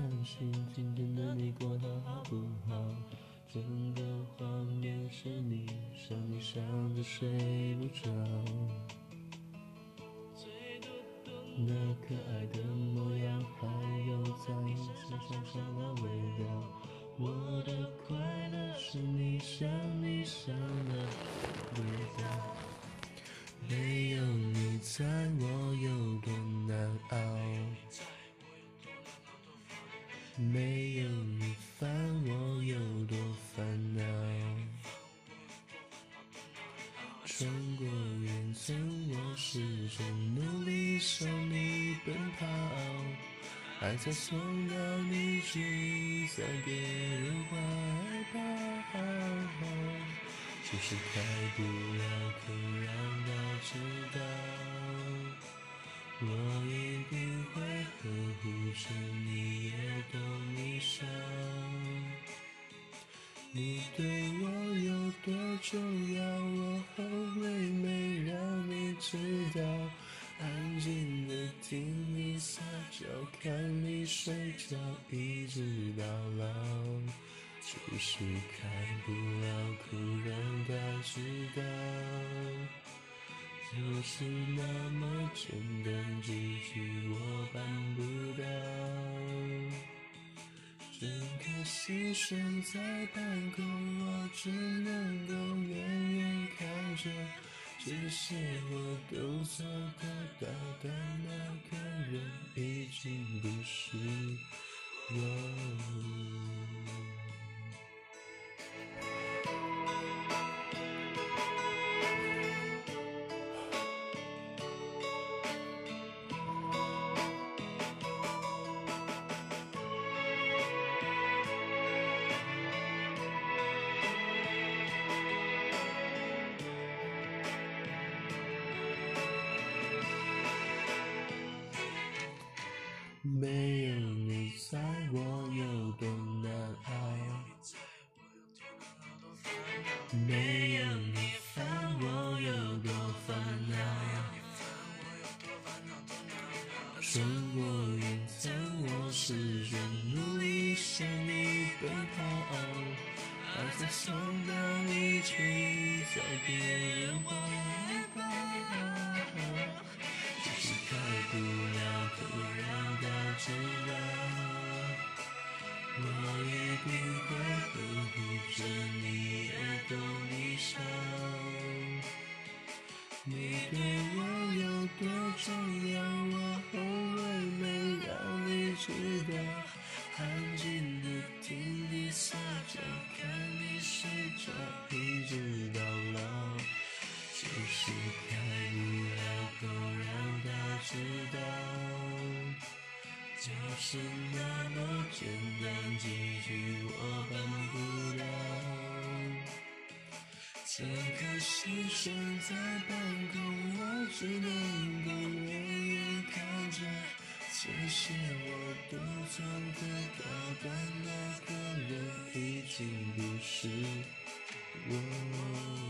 担心今天的你过得好不好？整个画面是你，想你想的睡不着。那可爱的模样，还有在身上上的味道。我的快乐是你想你想没有你烦，我有多烦恼。穿过云层，我始终努力向你奔跑。爱在送到你去，在别人怀抱。就是开不了口，让他知道。我一定会呵护着重要，我后悔没让你知道。安静的听你撒娇，看你睡觉，一直到老。就是开不了口，让他知道。就是那么简单几句，我办不到。整颗心悬在半空，我只能够远远看着。只是我都做得到，的那个人已经不是我。没有你在，我有多难熬。没有你烦，我有多烦恼。穿过云层，我始终努力向你奔跑。爱在送到你去，在别人怀抱。就是开不安静的听你撒娇，看你睡着，一直到老。就是开不了口，让他知道。就是那么简单几句，我办不到。这颗心悬在半空，我只能够远远看着。这些我都做得到，但那个人已经不是我。